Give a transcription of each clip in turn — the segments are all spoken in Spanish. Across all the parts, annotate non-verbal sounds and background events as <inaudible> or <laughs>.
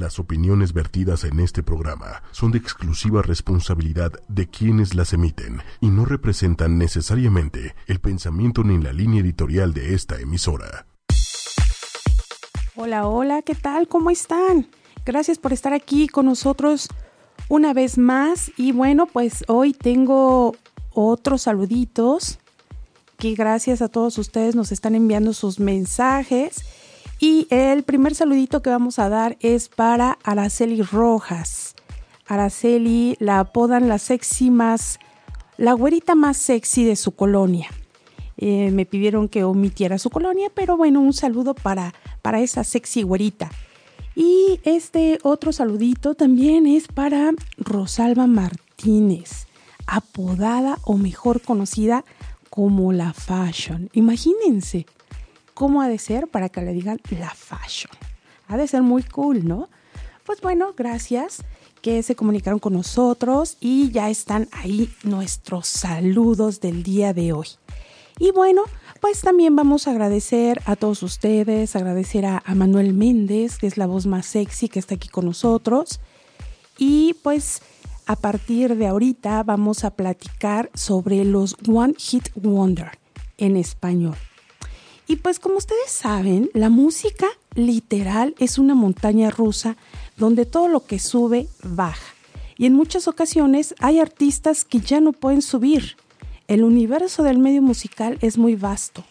Las opiniones vertidas en este programa son de exclusiva responsabilidad de quienes las emiten y no representan necesariamente el pensamiento ni la línea editorial de esta emisora. Hola, hola, ¿qué tal? ¿Cómo están? Gracias por estar aquí con nosotros una vez más y bueno, pues hoy tengo otros saluditos que gracias a todos ustedes nos están enviando sus mensajes. Y el primer saludito que vamos a dar es para Araceli Rojas. Araceli la apodan la sexy más, la güerita más sexy de su colonia. Eh, me pidieron que omitiera su colonia, pero bueno, un saludo para, para esa sexy güerita. Y este otro saludito también es para Rosalba Martínez, apodada o mejor conocida como la fashion. Imagínense cómo ha de ser para que le digan la fashion. Ha de ser muy cool, ¿no? Pues bueno, gracias que se comunicaron con nosotros y ya están ahí nuestros saludos del día de hoy. Y bueno, pues también vamos a agradecer a todos ustedes, agradecer a, Manuel Méndez, que es la voz más sexy que está aquí con nosotros. Y pues a partir de ahorita vamos a platicar sobre los One Hit Wonder en español. Y pues como ustedes saben, la música literal es una montaña rusa donde todo lo que sube baja. Y en muchas ocasiones hay artistas que ya no pueden subir. El universo del medio musical es muy vasto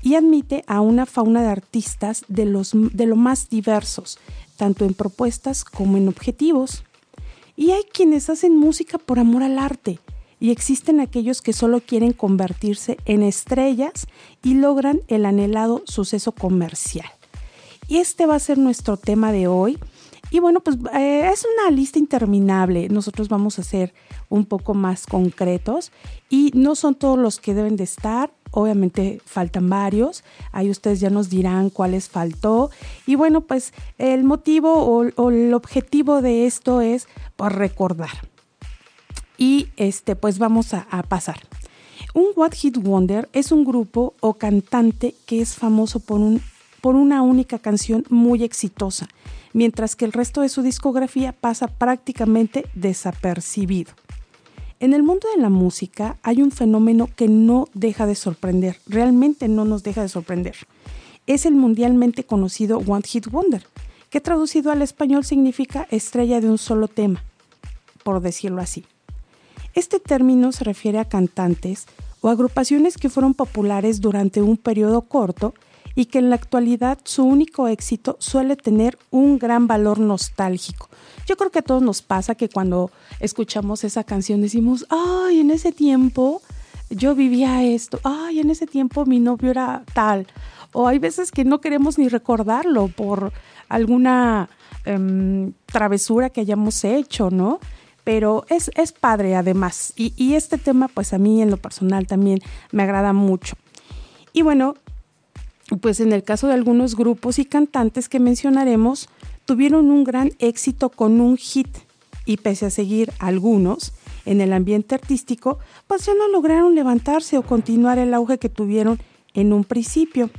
y admite a una fauna de artistas de, los, de lo más diversos, tanto en propuestas como en objetivos. Y hay quienes hacen música por amor al arte y existen aquellos que solo quieren convertirse en estrellas y logran el anhelado suceso comercial. Y este va a ser nuestro tema de hoy. Y bueno, pues eh, es una lista interminable. Nosotros vamos a ser un poco más concretos y no son todos los que deben de estar. Obviamente faltan varios. Ahí ustedes ya nos dirán cuáles faltó. Y bueno, pues el motivo o, el objetivo de esto es por recordar. Y este, pues vamos a, pasar. Un What Hit Wonder es un grupo o cantante que es famoso por, un, por una única canción muy exitosa, mientras que el resto de su discografía pasa prácticamente desapercibido. En el mundo de la música hay un fenómeno que no deja de sorprender, realmente no nos deja de sorprender. Es el mundialmente conocido One Hit Wonder, que traducido al español significa estrella de un solo tema, por decirlo así. Este término se refiere a cantantes o agrupaciones que fueron populares durante un periodo corto y que en la actualidad su único éxito suele tener un gran valor nostálgico. Yo creo que a todos nos pasa que cuando escuchamos esa canción decimos, ay, en ese tiempo yo vivía esto, ay, en ese tiempo mi novio era tal. O hay veces que no queremos ni recordarlo por alguna um, travesura que hayamos hecho, ¿no? Pero es, es padre además. Y, y este tema, pues a mí en lo personal también me agrada mucho. Y bueno, pues en el caso de algunos grupos y cantantes que mencionaremos, tuvieron un gran éxito con un hit y pese a seguir algunos en el ambiente artístico, pues ya no lograron levantarse o continuar el auge que tuvieron en un principio.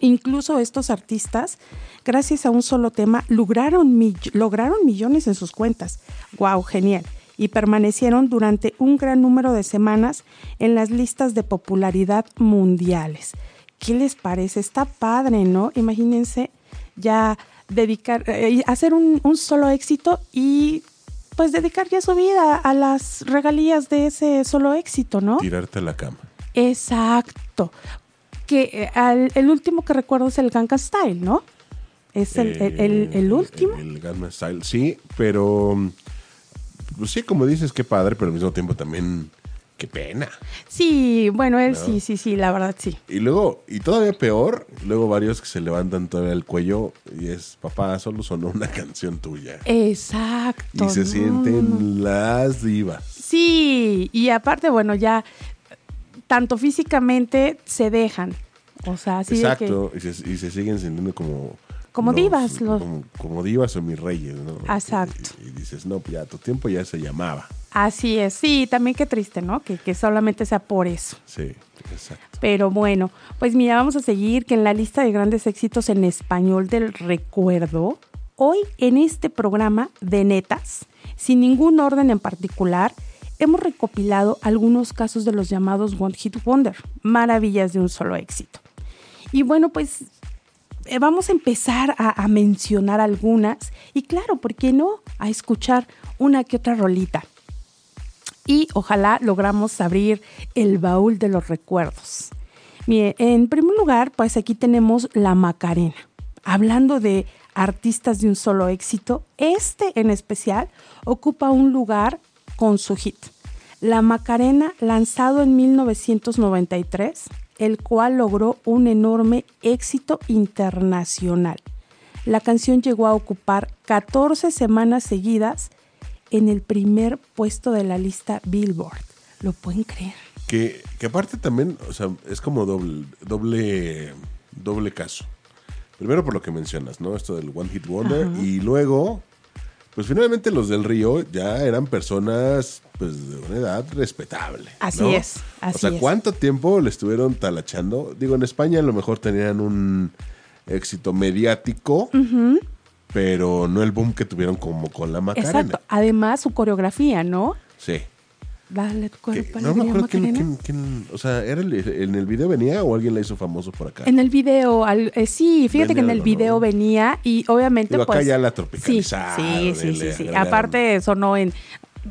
Incluso estos artistas, gracias a un solo tema, lograron, lograron millones en sus cuentas. ¡Wow! Genial. Y permanecieron durante un gran número de semanas en las listas de popularidad mundiales. ¿Qué les parece? Está padre, ¿no? Imagínense ya dedicar, eh, hacer un, un, solo éxito y pues dedicar ya su vida a las regalías de ese solo éxito, ¿no? Tirarte a la cama. Exacto. Que eh, al, el último que recuerdo es el Gangnam Style, ¿no? Es el, eh, el, el, el último. El, Gangnam Style, sí, pero pues sí, como dices, qué padre, pero al mismo tiempo también qué pena. Sí, bueno, él ¿no? sí, sí, sí, la verdad sí. Y luego, y todavía peor, luego varios que se levantan todavía el cuello y es, papá, solo sonó una <laughs> canción tuya. Exacto. Y se no, sienten las divas. Sí, y aparte, bueno, ya tanto físicamente se dejan. O sea, así Exacto, de que... y, se, y se siguen sintiendo como como los, divas. Los... Como, como, divas o mis reyes, ¿no? Exacto. Y, y, dices, no, pues ya tu tiempo ya se llamaba. Así es, sí, también qué triste, ¿no? Que, que solamente sea por eso. Sí, exacto. Pero bueno, pues mira, vamos a seguir que en la lista de grandes éxitos en español del recuerdo, hoy en este programa de netas, sin ningún orden en particular, hemos recopilado algunos casos de los llamados One Hit Wonder, maravillas de un solo éxito. Y bueno, pues eh, vamos a empezar a, mencionar algunas y claro, ¿por qué no? A escuchar una que otra rolita. Y ojalá logramos abrir el baúl de los recuerdos. En primer lugar, pues aquí tenemos la Macarena. Hablando de artistas de un solo éxito, este en especial ocupa un lugar con su hit. La Macarena, lanzado en 1993, el cual logró un enorme éxito internacional. La canción llegó a ocupar 14 semanas seguidas en el primer puesto de la lista Billboard. ¿Lo pueden creer? Que, que aparte también, o sea, es como doble, doble, doble caso. Primero por lo que mencionas, ¿no? Esto del One Hit Wonder. Ajá. Y luego, pues finalmente los del Río ya eran personas pues de una edad respetable. Así ¿no? es. Así o sea, es. ¿cuánto tiempo le estuvieron talachando? Digo, en España a lo mejor tenían un éxito mediático, uh -huh. pero no el boom que tuvieron como con la Macarena. Exacto. Además, su coreografía, ¿no? Sí. Dale tu cuerpo No me acuerdo quién, quién, quién, o sea, ¿era el, ¿en el video venía o alguien la hizo famoso por acá? En el video, al, eh, sí, fíjate venía, que en el video no. venía y obviamente Digo, pues... acá ya la tropicalizaron. Sí, sí, sí, sí, sí. Aparte sonó en...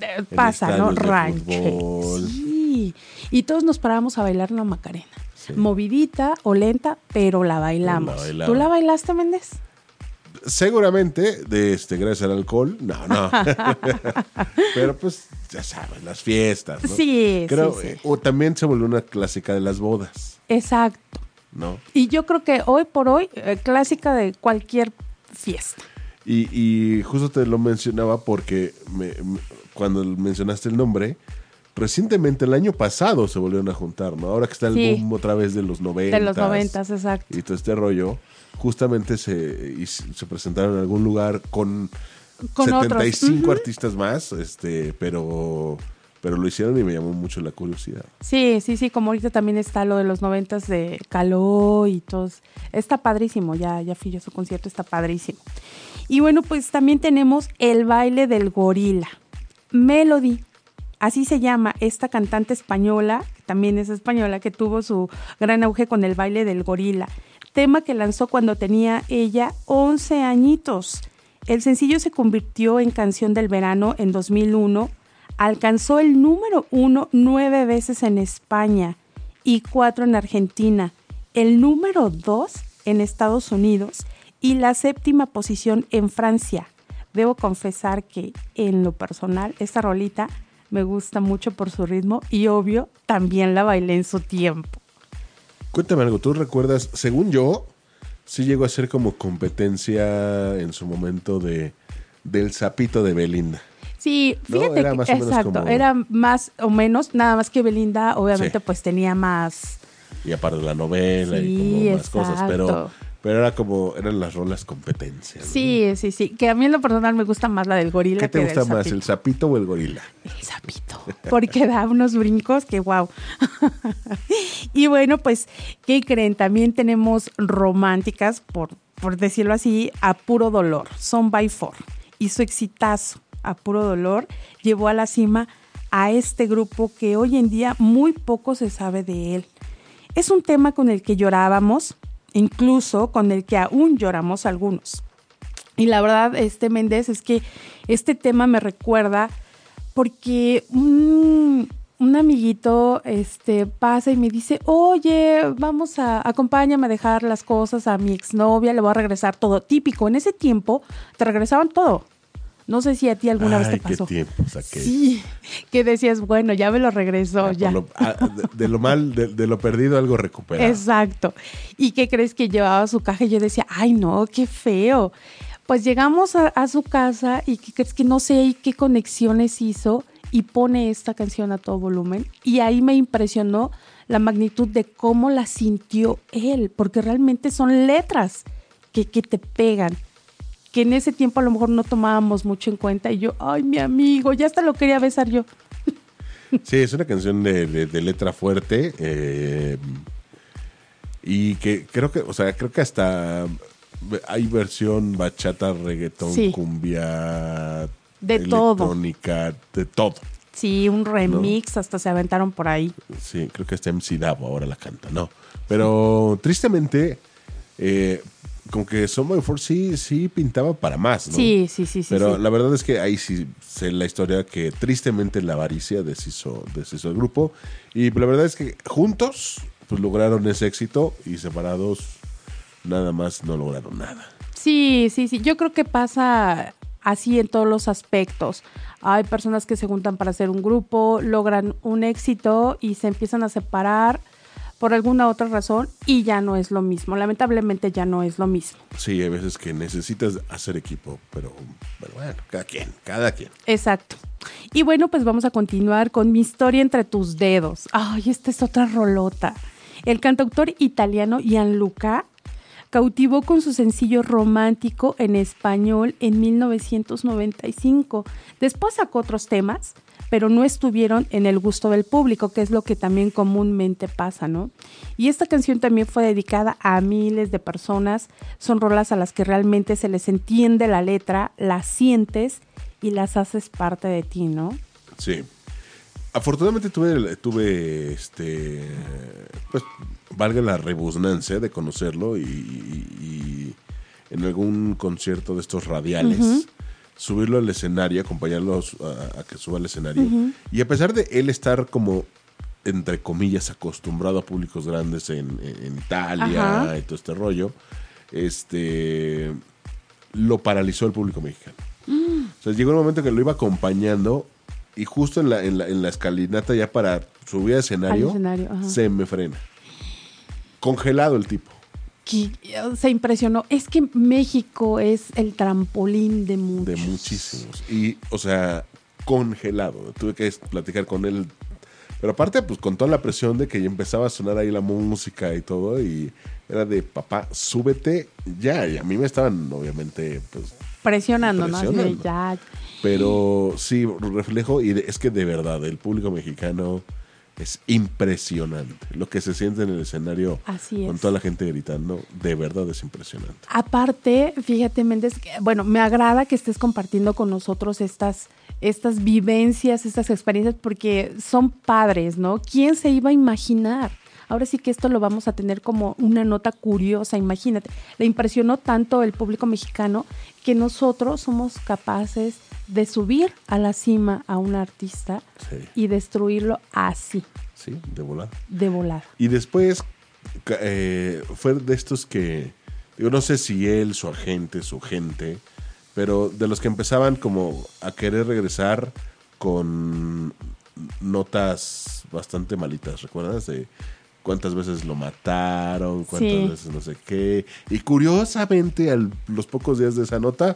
en pasa, ¿no? Rancho. Sí. Y todos nos parábamos a bailar la Macarena. Sí. Movidita o lenta, pero la bailamos. La bailamos. ¿Tú la bailaste, Méndez? Seguramente de este gracias al alcohol no no <laughs> pero pues ya sabes las fiestas ¿no? sí creo sí, sí. o también se volvió una clásica de las bodas exacto no y yo creo que hoy por hoy eh, clásica de cualquier fiesta y, y, justo te lo mencionaba porque me, me, cuando mencionaste el nombre recientemente el año pasado se volvieron a juntar, ¿no? Ahora que está el sí. boom otra vez de los 90. De los 90, exacto. Y todo este rollo, justamente se, y se presentaron en algún lugar con, con 75 otros. Uh -huh. artistas más, este, pero pero lo hicieron y me llamó mucho la curiosidad. Sí, sí, sí, como ahorita también está lo de los noventas de Caló y todos. Está padrísimo, ya, ya fui yo a su concierto, está padrísimo. Y bueno, pues también tenemos el baile del gorila. Melody, Así se llama esta cantante española, que también es española, que tuvo su gran auge con el baile del gorila, tema que lanzó cuando tenía ella 11 añitos. El sencillo se convirtió en canción del verano en 2001, alcanzó el número uno nueve veces en España y cuatro en Argentina, el número dos en Estados Unidos y la séptima posición en Francia. Debo confesar que en lo personal, esta rolita me gusta mucho por su ritmo y obvio también la bailé en su tiempo. Cuéntame algo, ¿tú recuerdas, según yo, sí llegó a ser como competencia en su momento de del sapito de Belinda? Sí, fíjate ¿No? era que exacto, como... era más o menos, nada más que Belinda obviamente sí. pues tenía más y aparte de la novela sí, y como más exacto. cosas, pero pero era como, eran las rolas competencias. ¿no? Sí, sí, sí. Que a mí en lo personal me gusta más la del gorila. ¿Qué te que gusta del más, sapito. el sapito o el gorila? El sapito. Porque da unos brincos que wow. <laughs> y bueno, pues, ¿qué creen? También tenemos románticas, por, por decirlo así, a puro dolor. Son by four. Y su exitazo, a puro dolor, llevó a la cima a este grupo que hoy en día muy poco se sabe de él. Es un tema con el que llorábamos, incluso con el que aún lloramos algunos. Y la verdad, este Méndez, es que este tema me recuerda porque un, un, amiguito este, pasa y me dice, oye, vamos a, acompáñame a dejar las cosas a mi exnovia, le voy a regresar todo. Típico, en ese tiempo te regresaban todo. No sé si a ti alguna Ay, vez te pasó. Qué tiempos aquellos. Sí, que decías, bueno, ya me lo regresó, Ah, ya. Lo, ah, de, de, lo mal, de, de, lo perdido, algo recuperado. Exacto. ¿Y qué crees que llevaba su caja? Y yo decía, ay, no, qué feo. Pues llegamos a, a su casa y ¿qué crees que no sé qué conexiones hizo y pone esta canción a todo volumen. Y ahí me impresionó la magnitud de cómo la sintió él, porque realmente son letras que, que te pegan que en ese tiempo a lo mejor no tomábamos mucho en cuenta y yo, ay, mi amigo, ya hasta lo quería besar yo. <laughs> Sí, es una canción de, de, de letra fuerte eh, y que creo que, o sea, creo que hasta hay versión bachata, reggaetón, Sí. cumbia, De todo. electrónica, de todo. Sí, un remix, hasta se aventaron por ahí. Sí, creo que está MC Davo ahora la canta, ¿no? Pero tristemente, eh, como que Somebody for sí, sí pintaba para más, ¿no? Sí, sí, sí, sí. Pero sí. la verdad es que ahí sí sé la historia que tristemente la avaricia deshizo, deshizo el grupo. Y la verdad es que juntos pues lograron ese éxito y separados nada más no lograron nada. Sí, sí, sí. Yo creo que pasa así en todos los aspectos. Hay personas que se juntan para hacer un grupo, logran un éxito y se empiezan a separar por alguna otra razón y ya no es lo mismo. Lamentablemente ya no es lo mismo. Sí, hay veces que necesitas hacer equipo, pero, pero bueno, cada quien, cada quien. Exacto. Y bueno, pues vamos a continuar con mi historia entre tus dedos. Ay, esta es otra rolota. El cantautor italiano Gianluca cautivó con su sencillo romántico en español en 1995. Después sacó otros temas, pero no estuvieron en el gusto del público, que es lo que también comúnmente pasa, ¿no? Y esta canción también fue dedicada a miles de personas. Son rolas a las que realmente se les entiende la letra, las sientes y las haces parte de ti, ¿no? Sí. Afortunadamente tuve, tuve este, pues, valga la rebusnancia de conocerlo y, y- y en algún concierto de estos radiales, subirlo al escenario, acompañarlo a, que suba al escenario. Y a pesar de él estar como, entre comillas, acostumbrado a públicos grandes en, en- en Italia Ajá. y todo este rollo, este, lo paralizó el público mexicano. O sea, llegó un momento que lo iba acompañando y justo en la, en la, en la escalinata ya para subir al escenario, Al escenario, ajá. se me frena. Congelado el tipo. Que se impresionó. Es que México es el trampolín de muchos. De muchísimos. Y, o sea, congelado. Tuve que platicar con él. Pero aparte, pues con toda la presión de que ya empezaba a sonar ahí la música y todo. Y era de, papá, súbete ya. Y a mí me estaban, obviamente, pues Presionando, ¿no? Presionando. ya. Pero sí, reflejo, y es que de verdad, el público mexicano es impresionante. Lo que se siente en el escenario Así con toda la gente gritando, de verdad es impresionante. Aparte, fíjate, Méndez, bueno, me agrada que estés compartiendo con nosotros estas, estas vivencias, estas experiencias, porque son padres, ¿no? ¿Quién se iba a imaginar? Ahora sí que esto lo vamos a tener como una nota curiosa, imagínate. Le impresionó tanto el público mexicano que nosotros somos capaces de subir a la cima a un artista Sí, y destruirlo así, sí, de volada. de volada. Y después eh, fue de estos que, digo, no sé si él, su agente, su gente, pero de los que empezaban como a querer regresar con notas bastante malitas, ¿recuerdas? De cuántas veces lo mataron, cuántas Sí. veces no sé qué. Y curiosamente, a los pocos días de esa nota,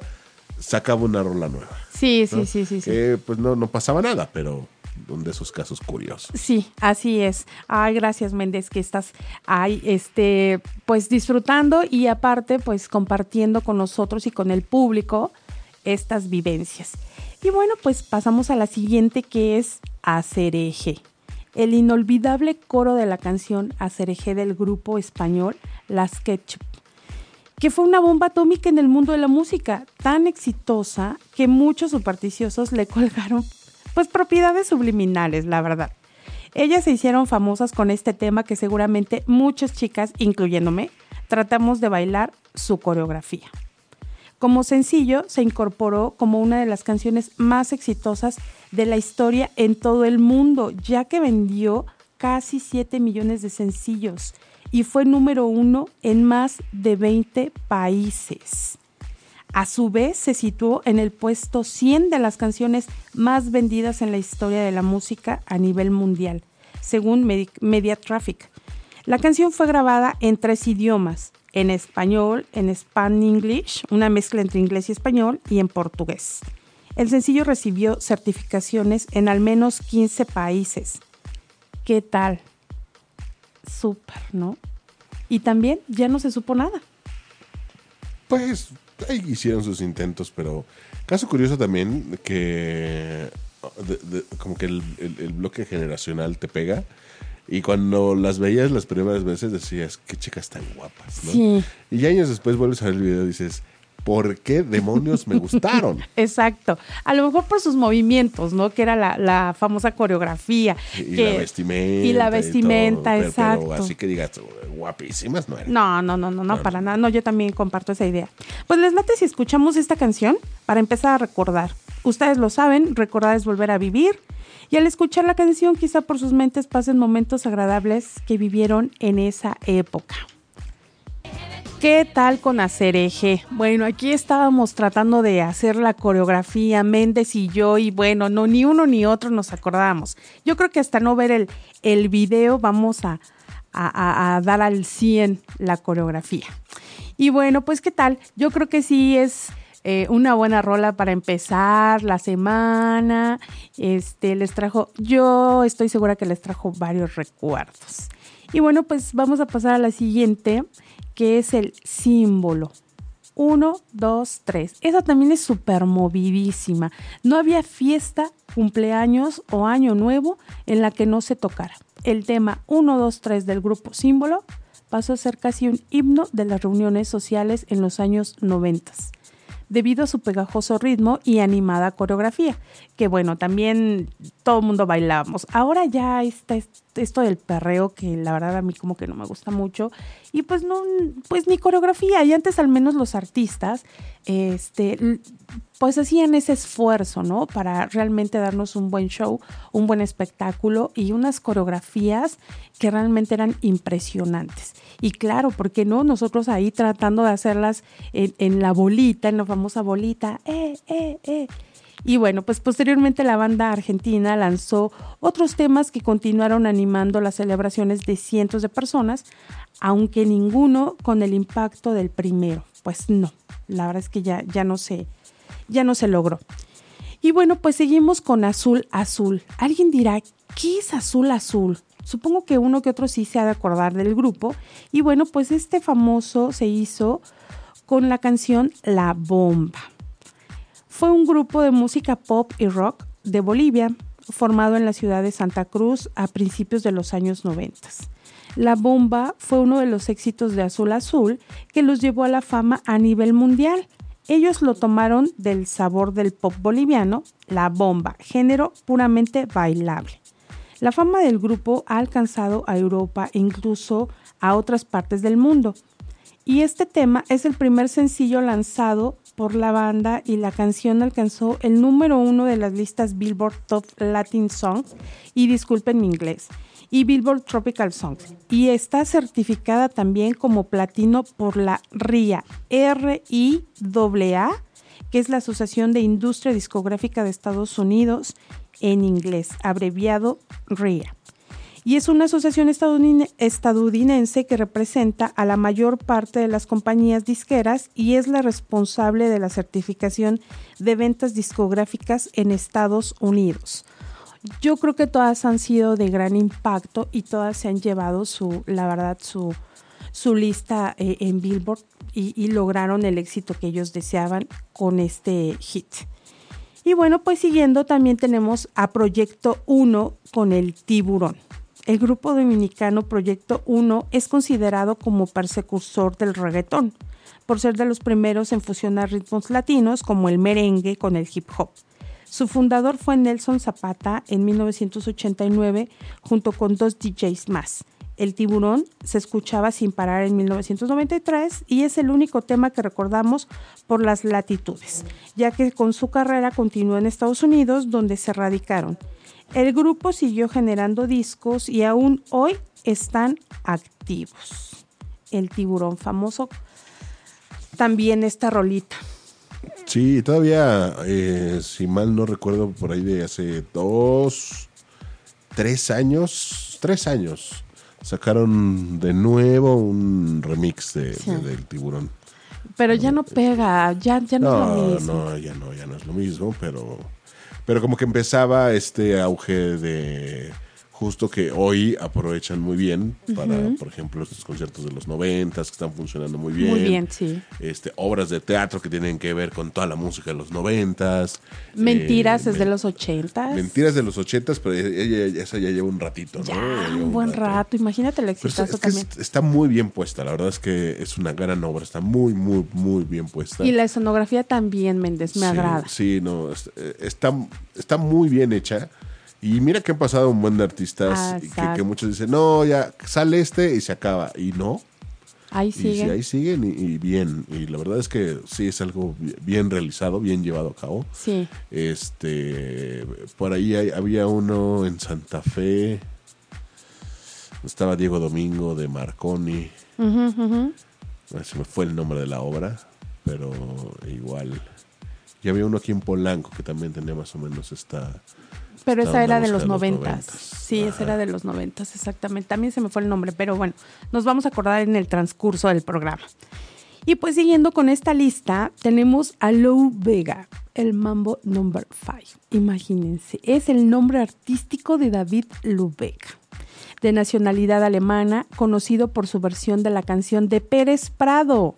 sacaba una rola nueva. Sí, sí, ¿no? sí, sí, sí. Que pues no, no pasaba nada, pero de esos casos curiosos. Sí, así es. Ay, gracias Méndez que estás ahí, este, pues disfrutando y aparte, pues compartiendo con nosotros y con el público estas vivencias. Y bueno, pues pasamos a la siguiente que es Acereje. El inolvidable coro de la canción Acereje del grupo español Las Ketchup que fue una bomba atómica en el mundo de la música, tan exitosa que muchos supersticiosos le <laughs> colgaron pues propiedades subliminales, la verdad. Ellas se hicieron famosas con este tema que seguramente muchas chicas, incluyéndome, tratamos de bailar su coreografía. Como sencillo, se incorporó como una de las canciones más exitosas de la historia en todo el mundo, ya que vendió casi 7 millones de sencillos y fue número uno en más de 20 países. A su vez, se situó en el puesto 100 de las canciones más vendidas en la historia de la música a nivel mundial, según Medi- Media Traffic. La canción fue grabada en tres idiomas, en español, en Span English, una mezcla entre inglés y español, y en portugués. El sencillo recibió certificaciones en al menos 15 países. ¿Qué tal? Súper, ¿no? Y también ya no se supo nada. Pues ahí hicieron sus intentos, pero caso curioso también que de- de- como que el, el- el bloque generacional te pega. Y cuando las veías las primeras veces decías, qué chicas tan guapas, ¿no? Sí. Y años después vuelves a ver el video y dices, ¿por qué demonios me gustaron? <laughs> Exacto. A lo mejor por sus movimientos, ¿no? Que era la, la famosa coreografía. Y que- la vestimenta. Y la vestimenta, pero- exacto. Pero así que digas, guapísimas no eran. No, no, no, no, no, para nada. No, yo también comparto esa idea. Pues les late si escuchamos esta canción para empezar a recordar. Ustedes lo saben, recordar es volver a vivir. Y al escuchar la canción, quizá por sus mentes pasen momentos agradables que vivieron en esa época. ¿Qué tal con hacer eje? Bueno, aquí estábamos tratando de hacer la coreografía, Méndez y yo, y bueno, no, ni uno ni otro nos acordamos. Yo creo que hasta no ver el, el video vamos a- a dar al 100 la coreografía. Y bueno, pues qué tal, yo creo que sí es eh, una buena rola para empezar la semana. Este, les trajo, yo estoy segura que les trajo varios recuerdos. Y bueno, pues vamos a pasar a la siguiente, que es el símbolo. Uno, dos, tres. Esa también es súper movidísima. No había fiesta, cumpleaños o año nuevo en la que no se tocara. El tema 1, 2, 3 del grupo símbolo pasó a ser casi un himno de las reuniones sociales en los años 90 debido a su pegajoso ritmo y animada coreografía, que bueno, también todo el mundo bailábamos. Ahora ya está est- esto del perreo que la verdad a mí como que no me gusta mucho y pues no, pues ni coreografía y antes al menos los artistas, este, pues hacían ese esfuerzo, ¿no? Para realmente darnos un buen show, un buen espectáculo y unas coreografías que realmente eran impresionantes. Y claro, ¿por qué no? Nosotros ahí tratando de hacerlas en, en la bolita, en la famosa bolita, eh, eh, eh. Y bueno, pues posteriormente la banda argentina lanzó otros temas que continuaron animando las celebraciones de cientos de personas, aunque ninguno con el impacto del primero. Pues no, la verdad es que ya, ya no se, ya no se logró. Y bueno, pues seguimos con Azul Azul. Alguien dirá, ¿qué es Azul Azul? Supongo que uno que otro sí se ha de acordar del grupo. Y bueno, pues este famoso se hizo con la canción La Bomba. Fue un grupo de música pop y rock de Bolivia, formado en la ciudad de Santa Cruz a principios de los años 90. La Bomba fue uno de los éxitos de Azul Azul que los llevó a la fama a nivel mundial. Ellos lo tomaron del sabor del pop boliviano, la bomba, género puramente bailable. La fama del grupo ha alcanzado a Europa e incluso a otras partes del mundo. Y este tema es el primer sencillo lanzado por la banda y la canción alcanzó el número uno de las listas Billboard Top Latin Songs y disculpen mi inglés y Billboard Tropical Songs y está certificada también como platino por la RIA R-I-A-A que es la Asociación de Industria Discográfica de Estados Unidos en inglés, abreviado RIA y es una asociación estadounidense que representa a la mayor parte de las compañías disqueras y es la responsable de la certificación de ventas discográficas en Estados Unidos. Yo creo que todas han sido de gran impacto y todas se han llevado su, la verdad, su, su lista eh, en Billboard y, y lograron el éxito que ellos deseaban con este hit. Y bueno, pues siguiendo también tenemos a Proyecto 1 con el tiburón. El grupo dominicano Proyecto 1 es considerado como persecutor del reggaetón, por ser de los primeros en fusionar ritmos latinos como el merengue con el hip hop. Su fundador fue Nelson Zapata en 1989 junto con dos DJs más. El tiburón se escuchaba sin parar en 1993 y es el único tema que recordamos por las latitudes, ya que con su carrera continuó en Estados Unidos donde se radicaron. El grupo siguió generando discos y aún hoy están activos. El tiburón famoso, también esta rolita. Sí, todavía, eh, si mal no recuerdo, por ahí de hace dos, tres años, tres años, sacaron de nuevo un remix de, Sí. de- del tiburón. Pero ya no pega, ya, ya no, es lo No, mismo. no, ya no, ya no es lo mismo, pero, pero como que empezaba este auge de justo que hoy aprovechan muy bien para, por ejemplo, estos conciertos de los noventas que están funcionando muy bien. Muy bien, sí. Este, obras de teatro que tienen que ver con toda la música de los noventas. Mentiras Eh, es de los ochentas. Mentiras de los ochentas, pero ella, ella- esa ya lleva un ratito, ¿no? Ya, lleva un buen rato. Imagínate el es- exitazo es también. es- está muy bien puesta, la verdad es que es una gran obra, está muy, muy, muy bien puesta. Y la escenografía también, Méndez, me Sí, agrada. Sí, no, eh, está, está muy bien hecha. Y mira que han pasado un buen de artistas Ah, que, muchos dicen, no, ya sale este y se acaba. Y no, Ahí y sí, siguen. ahí siguen y, y bien. Y la verdad es que sí es algo bi- bien realizado, bien llevado a cabo. Sí. Este, por ahí hay- había uno en Santa Fe. Estaba Diego Domingo de Marconi. Ah, Se me fue el nombre de la obra, pero igual. Y había uno aquí en Polanco que también tenía más o menos esta. Pero esa era de los noventas. Sí, esa era de los noventas, exactamente. También se me fue el nombre, pero bueno, nos vamos a acordar en el transcurso del programa. Y pues siguiendo con esta lista, tenemos a Lou Vega, el Mambo Number 5. Imagínense, es el nombre artístico de David Lou Vega, de nacionalidad alemana, conocido por su versión de la canción de Pérez Prado.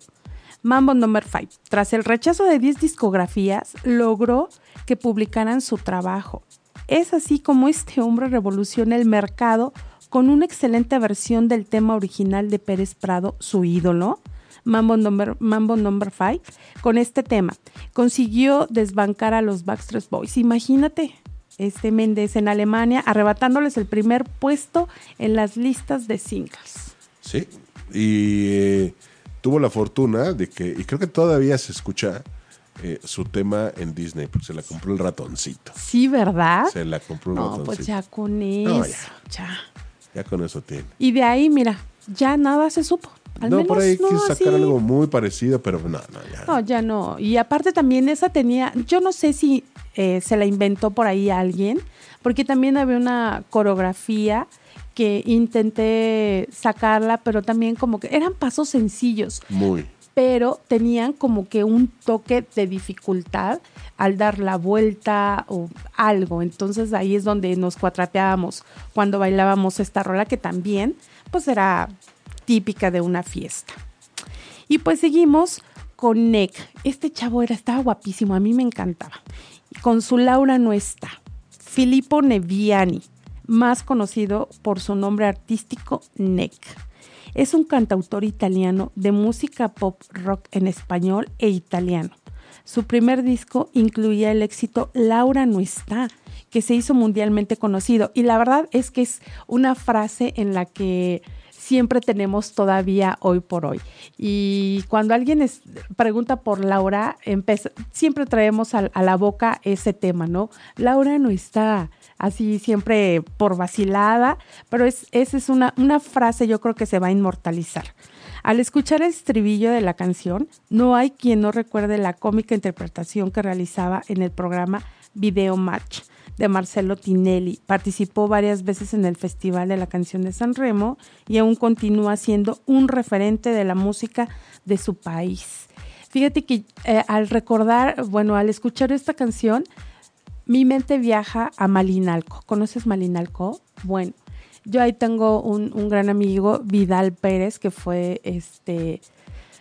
Mambo Number 5. Tras el rechazo de 10 discografías, logró que publicaran su trabajo. Es así como este hombre revoluciona el mercado con una excelente versión del tema original de Pérez Prado, su ídolo, Mambo Number, Mambo Number 5, con este tema. Consiguió desbancar a los Backstreet Boys. Imagínate, este Méndez en Alemania, arrebatándoles el primer puesto en las listas de singles. Sí. Y eh, tuvo la fortuna de que, y creo que todavía se escucha eh, su tema en Disney, porque se la compró el ratoncito. Sí, ¿verdad? Se la compró el No, ratoncito. pues ya con eso, No, ya. ya. Ya con eso tiene. Y de ahí, mira, ya nada se supo. Al no, menos por ahí no quiso sacar así. algo muy parecido, pero no, no, ya. No, ya no. Y aparte también esa tenía, yo no sé si eh, se la inventó por ahí alguien, porque también había una coreografía que intenté sacarla, pero también como que eran pasos sencillos, Muy. Pero tenían como que un toque de dificultad al dar la vuelta o algo. Entonces ahí es donde nos cuatrapeábamos cuando bailábamos esta rola que también pues era típica de una fiesta. Y pues seguimos con Nick. Este chavo era, estaba guapísimo, a mí me encantaba. Con su Laura no está. Filippo Neviani, más conocido por su nombre artístico Nick. Es un cantautor italiano de música pop rock en español e italiano. Su primer disco incluía el éxito Laura no está, que se hizo mundialmente conocido. Y la verdad es que es una frase en la que siempre tenemos todavía hoy por hoy. Y cuando alguien pregunta por Laura, siempre traemos a, la boca ese tema, ¿no? Laura no está así siempre por vacilada, pero es, esa es una, una frase yo creo que se va a inmortalizar. Al escuchar el estribillo de la canción, no hay quien no recuerde la cómica interpretación que realizaba en el programa Video Match de Marcelo Tinelli. Participó varias veces en el Festival de la Canción de San Remo y aún continúa siendo un referente de la música de su país. Fíjate que eh, al recordar, bueno, al escuchar esta canción, mi mente viaja a Malinalco. ¿Conoces Malinalco? Bueno, yo ahí tengo un, un gran amigo, Vidal Pérez, que fue este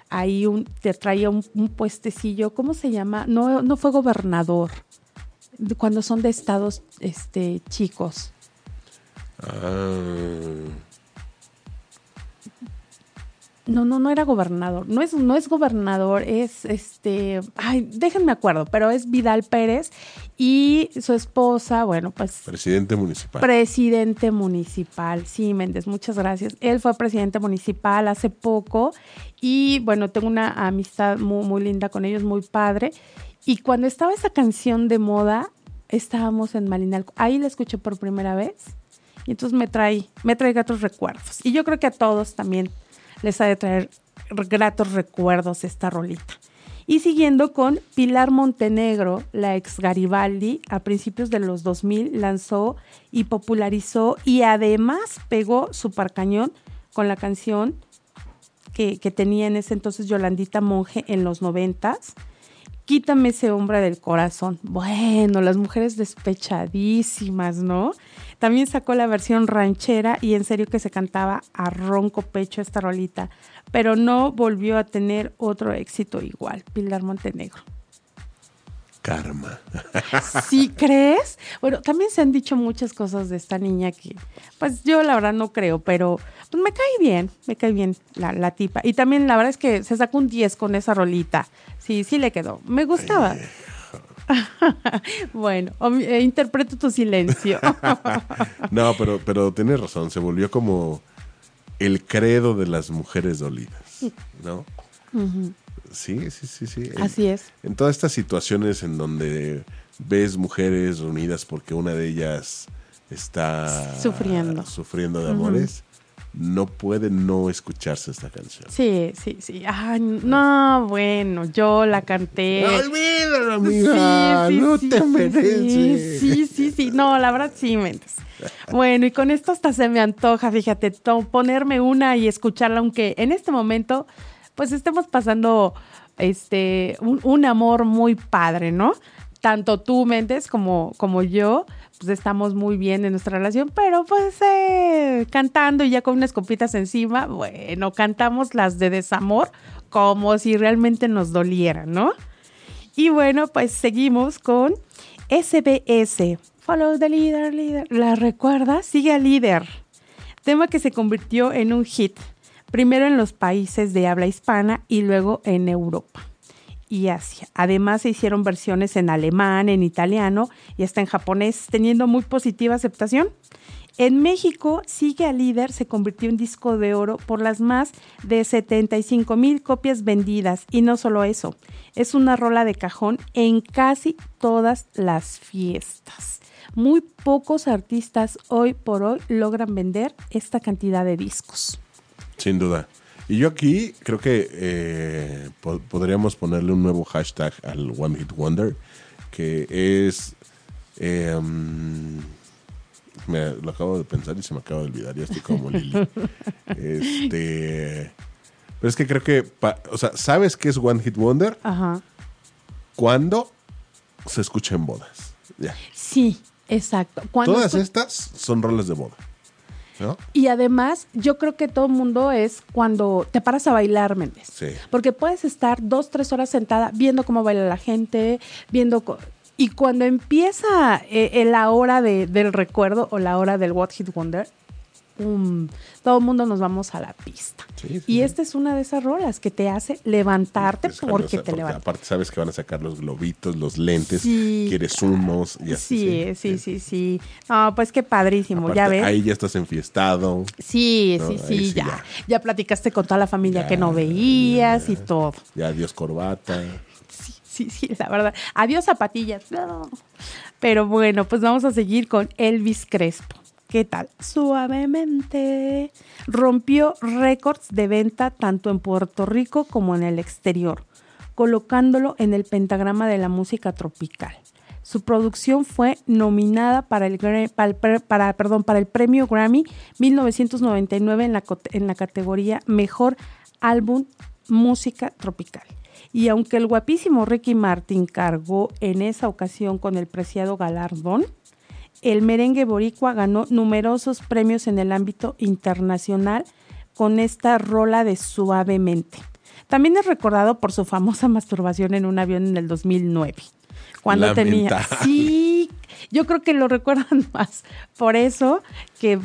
ahí te traía un, un puestecillo, ¿cómo se llama? No, no fue gobernador, cuando son de estados este, chicos. Ah, No, no, no era gobernador. No es, no es gobernador, es este. Ay, déjenme acuerdo, pero es Vidal Pérez y su esposa, bueno, pues presidente municipal. Presidente municipal, sí, Méndez, muchas gracias. Él fue presidente municipal hace poco y bueno, tengo una amistad muy, muy linda con ellos, muy padre. Y cuando estaba esa canción de moda, estábamos en Malinalco. Ahí la escuché por primera vez y entonces me trae, me trae gratos recuerdos. Y yo creo que a todos también les ha de traer gratos recuerdos esta rolita. Y siguiendo con Pilar Montenegro, la ex Garibaldi, a principios de los 2000 lanzó y popularizó y además pegó Super Cañón con la canción que, que tenía en ese entonces Yolandita Monje en los noventas. Quítame ese hombre del corazón. Bueno, las mujeres despechadísimas, ¿no? También sacó la versión ranchera y en serio que se cantaba a ronco pecho esta rolita, pero no volvió a tener otro éxito igual, Pilar Montenegro. Karma. ¿Sí crees? Bueno, también se han dicho muchas cosas de esta niña que, pues yo la verdad no creo, pero pues me cae bien, me cae bien la, la tipa. Y también la verdad es que se sacó un 10 con esa rolita. Sí, sí le quedó. Me gustaba. <laughs> bueno, eh, interpreto tu silencio. <laughs> no, pero, pero tienes razón, se volvió como el credo de las mujeres dolidas, ¿no? Sí, sí, sí, sí. Así es. En todas estas situaciones en donde ves mujeres reunidas porque una de ellas está sufriendo, sufriendo de amores, no puede no escucharse esta canción. Sí, sí, sí. Ay, no, bueno, yo la canté. No olvídalo, amiga. no te mereces. Sí, sí, sí. No, la verdad sí, Méndez. Bueno, y con esto hasta se me antoja, fíjate, ponerme una y escucharla, aunque en este momento, pues estemos pasando este un, un amor muy padre, ¿no? Tanto tú, Méndez, como, como yo pues estamos muy bien en nuestra relación, pero pues eh, cantando y ya con unas copitas encima, bueno, cantamos las de desamor como si realmente nos doliera, ¿no? Y bueno, pues seguimos con SBS, Follow the Leader, Leader. ¿La recuerda? Sigue al líder. Tema que se convirtió en un hit, primero en los países de habla hispana y luego en Europa Asia. Además se hicieron versiones en alemán, en italiano y hasta en japonés, teniendo muy positiva aceptación. En México, Sigue al Líder se convirtió en disco de oro por las más de 75 mil copias vendidas. Y no solo eso, es una rola de cajón en casi todas las fiestas. Muy pocos artistas hoy por hoy logran vender esta cantidad de discos. Sin duda. Y yo aquí creo que eh, podríamos ponerle un nuevo hashtag al One Hit Wonder, que es... Em, me lo acabo de pensar y se me acaba de olvidar, ya estoy como Lili. <laughs> este, pero es que creo que, o sea, ¿sabes qué es One Hit Wonder? Ajá. Cuando se escucha en bodas. Ya. Sí, exacto. Todas estas son roles de boda. Y además, yo creo que todo el mundo es cuando te paras a bailar, Méndez. Sí. Porque puedes estar dos, tres horas sentada viendo cómo baila la gente, viendo... Y cuando empieza eh, la hora del recuerdo o la hora del What Hit Wonder, todo el mundo nos vamos a la pista. y esta es una de esas rolas que te hace levantarte pues, porque te levantas. Aparte sabes que van a sacar los globitos, los lentes, quieres humos y así. Sí, sí, sí, sí. No, pues qué padrísimo, ya ves. Ahí ya estás enfiestado. Sí, sí, sí, ya. ya. platicaste con toda la familia que no veías y todo. Ya adiós corbata. Sí, sí, sí, la verdad. Adiós zapatillas. Pero bueno, pues vamos a seguir con Elvis Crespo. ¿Qué tal? Suavemente. Rompió récords de venta tanto en Puerto Rico como en el exterior, colocándolo en el pentagrama de la música tropical. Su producción fue nominada para el, para, perdón, para el premio Grammy 1999 en la, en la categoría Mejor Álbum Música Tropical. Y aunque el guapísimo Ricky Martin cargó en esa ocasión con el preciado galardón, el merengue boricua ganó numerosos premios en el ámbito internacional con esta rola de Suavemente. También es recordado por su famosa <laughs> masturbación en un avión en el 2009, cuando tenía... Sí, yo creo que lo recuerdan <laughs> más por eso que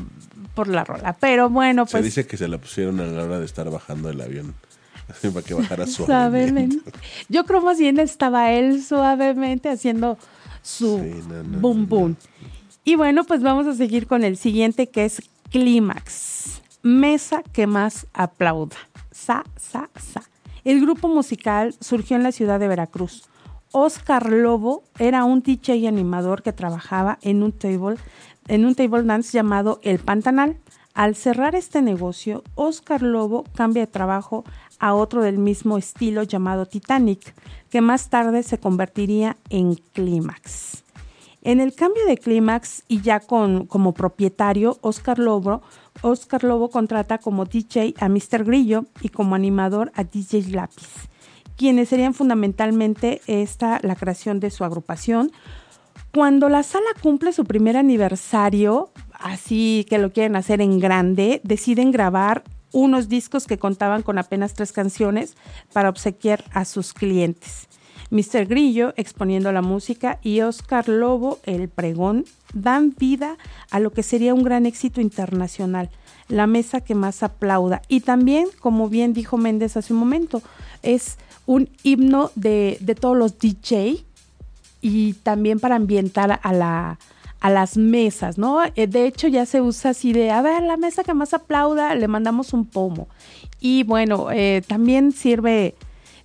por la rola. Pero bueno, pues... Se dice que se la pusieron a la hora de estar bajando el avión. <laughs> Para que bajara suavemente. Yo creo más bien estaba él suavemente haciendo su boom boom. Y bueno, pues vamos a seguir con el siguiente que es Clímax. Mesa que más aplauda. Sa, sa, sa. El grupo musical surgió en la ciudad de Veracruz. Oscar Lobo era un DJ y animador que trabajaba en un table, en un table dance llamado El Pantanal. Al cerrar este negocio, Oscar Lobo cambia de trabajo a otro del mismo estilo llamado Titanic, que más tarde se convertiría en Clímax. En el cambio de clímax y ya con, como propietario, Oscar Lobo, Lobo contrata como DJ a Mr. Grillo y como animador a DJ Lápiz, quienes serían fundamentalmente esta la creación de su agrupación. Cuando la sala cumple su primer aniversario, así que lo quieren hacer en grande, deciden grabar unos discos que contaban con apenas tres canciones para obsequiar a sus clientes. Mr. Grillo exponiendo la música y Oscar Lobo, el pregón, dan vida a lo que sería un gran éxito internacional, la mesa que más aplauda. Y también, como bien dijo Méndez hace un momento, es un himno de, de todos los DJ y también para ambientar a la, a las mesas, ¿no? Eh, de hecho, ya se usa así de, a ver, la mesa que más aplauda, le mandamos un pomo. Y bueno, eh, también sirve,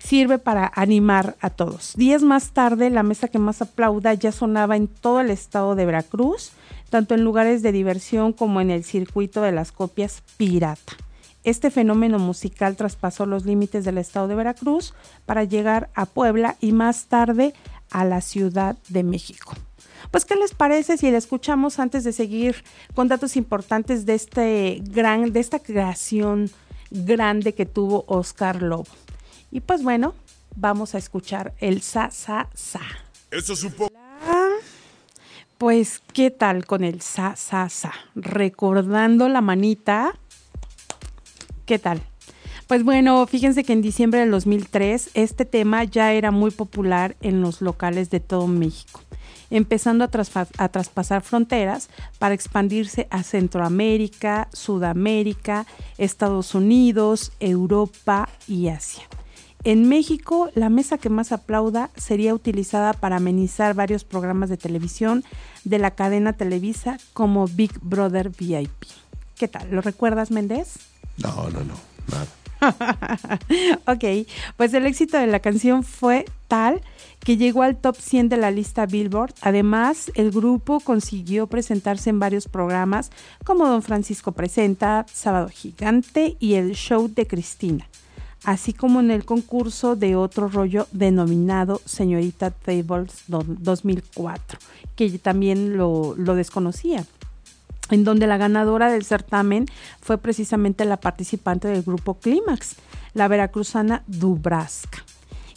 sirve para animar a todos. Días más tarde, la mesa que más aplauda ya sonaba en todo el estado de Veracruz, tanto en lugares de diversión como en el circuito de las copias pirata. Este fenómeno musical traspasó los límites del estado de Veracruz para llegar a Puebla y más tarde a la Ciudad de México. Pues, ¿qué les parece si le escuchamos antes de seguir con datos importantes de este gran, de esta creación grande que tuvo Oscar Lobo? Y pues bueno, vamos a escuchar el sa sa sa. Eso es un poco. Pues, ¿qué tal con el sa sa sa? Recordando la manita. ¿Qué tal? Pues bueno, fíjense que en diciembre del 2003 este tema ya era muy popular en los locales de todo México empezando a, a, traspasar fronteras para expandirse a Centroamérica, Sudamérica, Estados Unidos, Europa y Asia. En México, la mesa que más aplauda sería utilizada para amenizar varios programas de televisión de la cadena Televisa como Big Brother VIP. ¿Qué tal? ¿Lo recuerdas, Méndez? No, no, no, nada. <laughs> ok, pues el éxito de la canción fue tal que llegó al top 100 de la lista Billboard. Además, el grupo consiguió presentarse en varios programas como Don Francisco Presenta, Sábado Gigante y el Show de Cristina, así como en el concurso de otro rollo denominado Señorita Tables 2004, que también lo, desconocía en donde la ganadora del certamen fue precisamente la participante del grupo Clímax, la veracruzana Dubraska,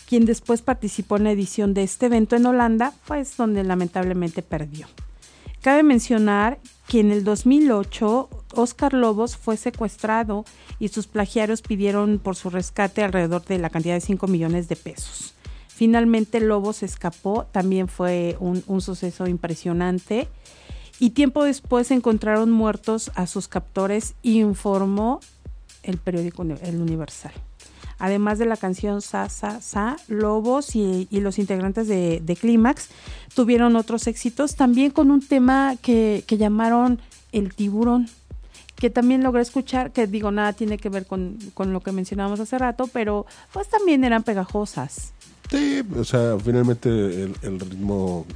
quien después participó en la edición de este evento en Holanda, pues donde lamentablemente perdió. Cabe mencionar que en el 2008 Oscar Lobos fue secuestrado y sus plagiarios pidieron por su rescate alrededor de la cantidad de 5 millones de pesos. Finalmente Lobos escapó, también fue un, un suceso impresionante y tiempo después encontraron muertos a sus captores, informó el periódico El Universal. Además de la canción Sa Sa Sa, Lobos y, los integrantes de, Clímax tuvieron otros éxitos, también con un tema que, llamaron El Tiburón, que también logré escuchar, que digo, nada tiene que ver con, lo que mencionábamos hace rato, pero pues también eran pegajosas. Sí, o sea, finalmente el ritmo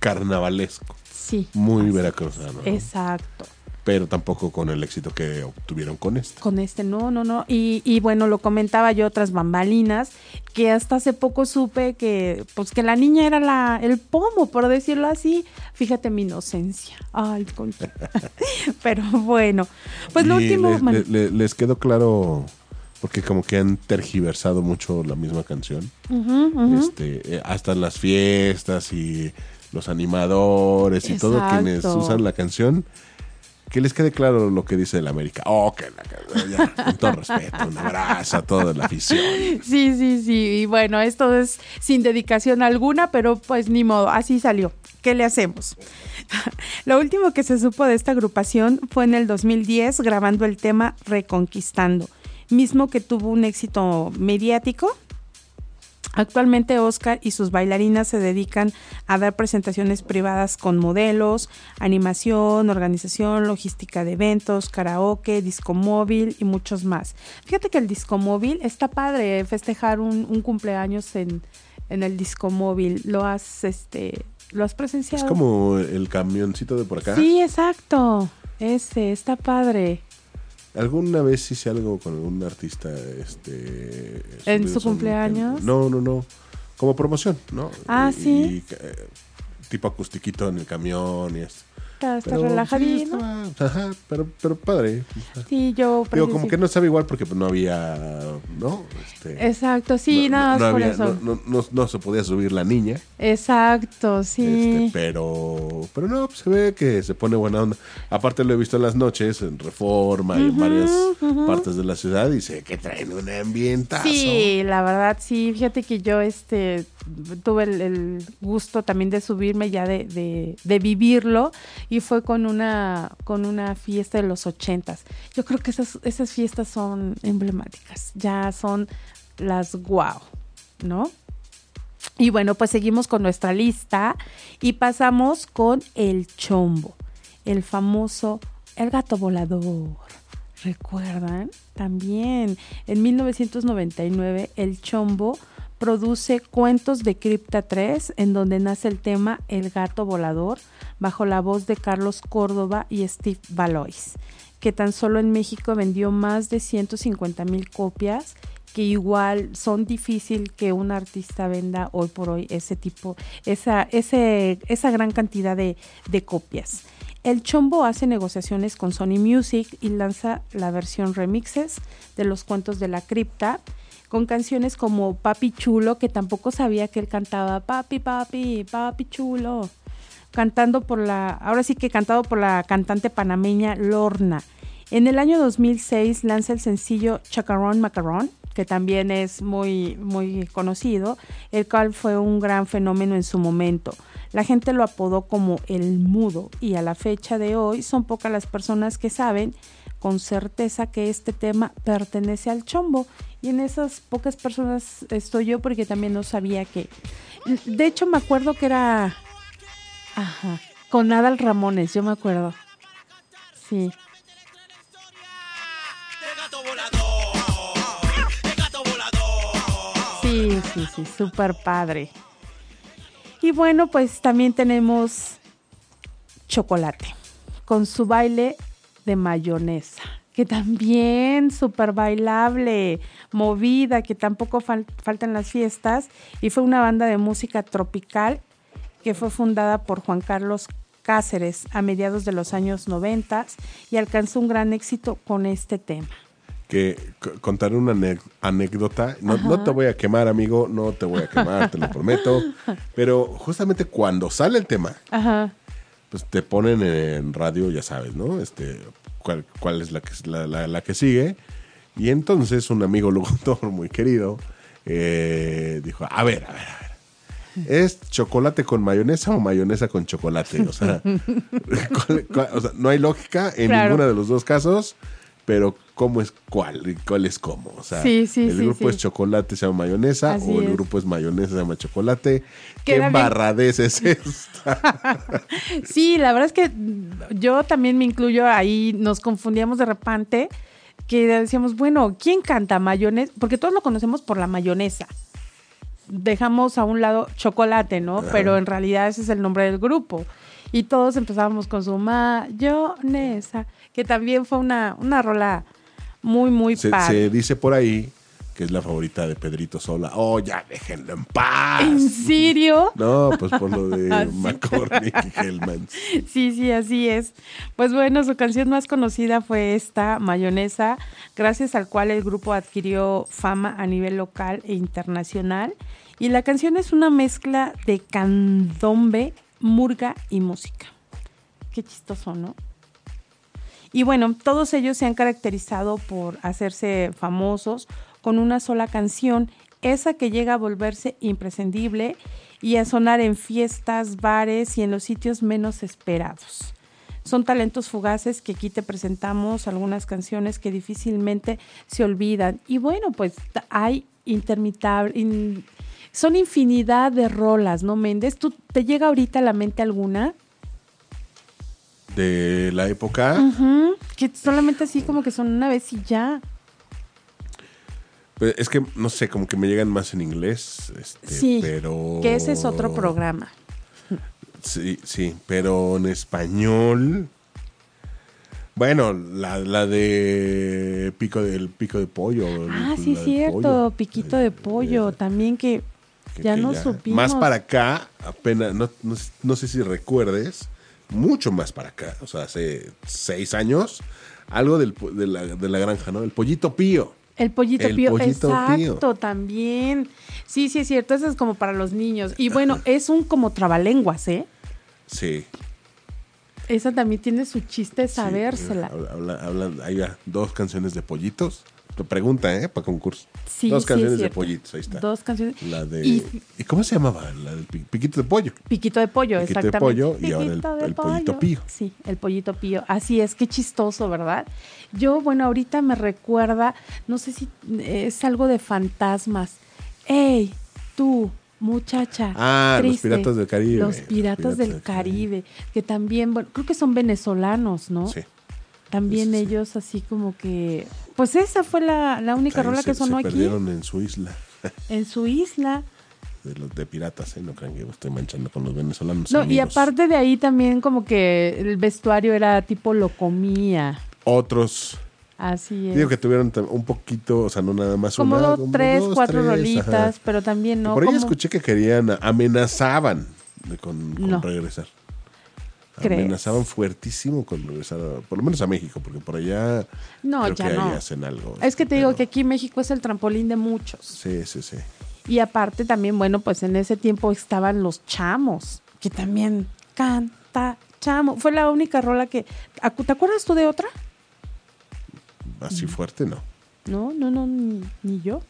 carnavalesco. Sí. Muy veracruzano. Exacto. Pero tampoco con el éxito que obtuvieron con este. Con este, no, no, no. Y, y bueno, lo comentaba yo otras bambalinas, que hasta hace poco supe que, pues que la niña era la, el pomo, por decirlo así. Fíjate mi inocencia. Ay, concha. <laughs> Pero bueno, pues lo último. les quedó claro porque como que han tergiversado mucho la misma canción. Este, eh, hasta las fiestas y los animadores y todo quienes usan la canción, que les quede claro lo que dice el América. Oh, que la, con todo respeto, un abrazo a toda la afición. Sí, sí, sí. Y bueno, esto es sin dedicación alguna, pero pues ni modo, así salió. ¿Qué le hacemos? <laughs> Lo último que se supo de esta agrupación fue en el 2010 grabando el tema Reconquistando, mismo que tuvo un éxito mediático Actualmente Oscar y sus bailarinas se dedican a dar presentaciones privadas con modelos, animación, organización, logística de eventos, karaoke, disco móvil y muchos más. Fíjate que el disco móvil está padre, festejar un, cumpleaños en, el disco móvil. Lo has, este, lo has presenciado. Es como el camioncito de por acá. Sí, exacto. Ese, está padre. ¿Alguna vez hice algo con un artista este en su cumpleaños? No, no, no. Como promoción, ¿no? Ah, sí. Eh, tipo acustiquito en el camión y esto. Está, está Pero, relajadito. sí, ajá, pero, pero padre. Sí, yo... Digo, como que no estaba igual porque pues, no había, ¿no? Este, Exacto, sí, no, nada no, más por había- eso. no- no- no- no se podía subir la niña. Exacto, sí. Este, pero, pero no, pues, se ve que se pone buena onda. Aparte lo he visto en las noches, en Reforma y en varias partes de la ciudad y sé que traen un ambientazo. Sí, la verdad, sí. Fíjate que yo este tuve el, gusto también de subirme ya de, de, de vivirlo y fue con una con una fiesta de los ochentas. Yo creo que esas, esas fiestas son emblemáticas, ya son las guau, ¿no? Y bueno, pues seguimos con nuestra lista y pasamos con el chombo, el famoso, el gato volador. ¿Recuerdan? También en 1999 el chombo produce Cuentos de Cripta 3, en donde nace el tema El gato volador, bajo la voz de Carlos Córdoba y Steve Valois, que tan solo en México vendió más de 150 mil copias que igual son difícil que un artista venda hoy por hoy ese tipo, esa, ese, esa gran cantidad de, de copias. El Chombo hace negociaciones con Sony Music y lanza la versión remixes de los cuentos de la cripta con canciones como Papi Chulo, que tampoco sabía que él cantaba Papi, Papi, Papi Chulo, cantando por la, ahora sí que cantado por la cantante panameña Lorna. En el año 2006 lanza el sencillo Chacarrón Macarrón, que también es muy, muy conocido, el cual fue un gran fenómeno en su momento. La gente lo apodó como el mudo y a la fecha de hoy son pocas las personas que saben con certeza que este tema pertenece al chombo y en esas pocas personas estoy yo porque también no sabía que... De hecho me acuerdo que era... Ajá, con Adal Ramones, yo me acuerdo. Sí. Sí, sí, sí, súper padre. Y bueno, pues también tenemos chocolate con su baile de mayonesa, que también súper bailable, movida, que tampoco fal faltan las fiestas. Y fue una banda de música tropical que fue fundada por Juan Carlos Cáceres a mediados de los años 90 y alcanzó un gran éxito con este tema. Que contaré una anécdota. No, no te voy a quemar, amigo, no te voy a quemar, te lo prometo. <laughs> Pero justamente cuando sale el tema, Ajá. Pues te ponen en radio, ya sabes, ¿no? Este, cuál, cuál es la que, la, la- la que sigue. Y entonces un amigo <laughs> locutor muy querido eh, dijo, a ver, a ver, a ver. ¿Es chocolate con mayonesa o mayonesa con chocolate? O sea, <laughs> ¿cuál- cuál- o sea, no hay lógica en Claro. ninguno de los dos casos, pero ¿cómo es cuál? ¿Y ¿Cuál es cómo? O sea, Sí, sí, el sí, grupo es chocolate, se llama mayonesa, Así o el es. grupo es mayonesa, se llama chocolate. ¿Qué embarradez es <laughs> esta? <laughs> Sí, la verdad es que yo también me incluyo ahí, nos confundíamos de repente, que decíamos, bueno, ¿quién canta mayonesa? Porque todos lo conocemos por la mayonesa. Dejamos a un lado chocolate, ¿no? Pero en realidad ese es el nombre del grupo. Y todos empezábamos con su mayonesa, que también fue una, una rola muy, muy Se, padre. se dice por ahí que es la favorita de Pedrito Sola. Oh, ya déjenlo en paz. ¿En serio? <laughs> No, pues por lo de <laughs> Así. McCormick y <laughs> Hellman. Sí, sí, así es. Pues bueno, su canción más conocida fue esta, Mayonesa, gracias al cual el grupo adquirió fama a nivel local e internacional. Y la canción es una mezcla de candombe, murga y música. Qué chistoso, ¿no? Y bueno, todos ellos se han caracterizado por hacerse famosos con una sola canción, esa que llega a volverse imprescindible y a sonar en fiestas, bares y en los sitios menos esperados. Son talentos fugaces que aquí te presentamos algunas canciones que difícilmente se olvidan. Y bueno, pues hay intermitable, in- son infinidad de rolas, ¿no, Méndez? ¿Tú te llega ahorita a la mente alguna? De la época, Que solamente así como que son una vez y ya. pues, es que no sé, como que me llegan más en inglés. Este, Sí, pero. que ese es otro programa. Sí, sí, pero en español. Bueno, la, la de pico del pico de pollo. Ah, sí, cierto, pollo. piquito de pollo, también que, Que- ya que no supimos. Más para acá, apenas, no, no, no sé si recuerdes, mucho más para acá, o sea, hace seis años, algo del de, la, de la granja, ¿no? El pollito pío. El pollito El pío, pollito exacto, pío. también. Sí, sí es cierto, eso es como para los niños. Y bueno, <laughs> es un como trabalenguas, ¿eh? Sí. Esa también tiene su chiste sí, sabérsela. habla- habla- hablan, hay dos canciones de pollitos. Pregunta, ¿eh? Para concurso. Sí, dos canciones es de pollitos, ahí está. Dos canciones. La de. Y- ¿Y, cómo se llamaba? La del pi- piquito de pollo. Piquito de pollo, Piquito de exactamente. pollo y ahora el- Piquito de el pollito pollo. pío. Sí, el pollito pío. Así es, qué chistoso, ¿verdad? Yo, bueno, ahorita me recuerda, no sé si es algo de fantasmas. ¡Ey, tú, muchacha! Ah, los! Piratas del Caribe. Los piratas, del, Caribe, que también, bueno, creo que son venezolanos, ¿no? Sí. También ellos así como que... Pues esa fue la, la única rola se, que sonó se aquí, perdieron en su isla. <laughs> en su isla. De los de piratas, ¿eh? No crean que estoy manchando con los venezolanos. No, y aparte de ahí también como que el vestuario era tipo lo comía. Otros. Así es. Digo que tuvieron un poquito, o sea, no nada más como una, dos, como tres, dos, cuatro tres, rolitas, ajá. pero también no. Por ahí como- escuché que querían, amenazaban de con, con No. regresar. ¿Crees? Amenazaban fuertísimo con regresar, a- por lo menos a México, porque por allá No, creo ya que no. ahí hacen algo. Es que te digo que aquí México es el trampolín de muchos. Sí, sí, sí. Y aparte también, bueno, pues en ese tiempo estaban los chamos, que también canta chamo. Fue la única rola que... ¿Acu- ¿Te acuerdas tú de otra? Así fuerte no, No, no, no, ni, ni yo.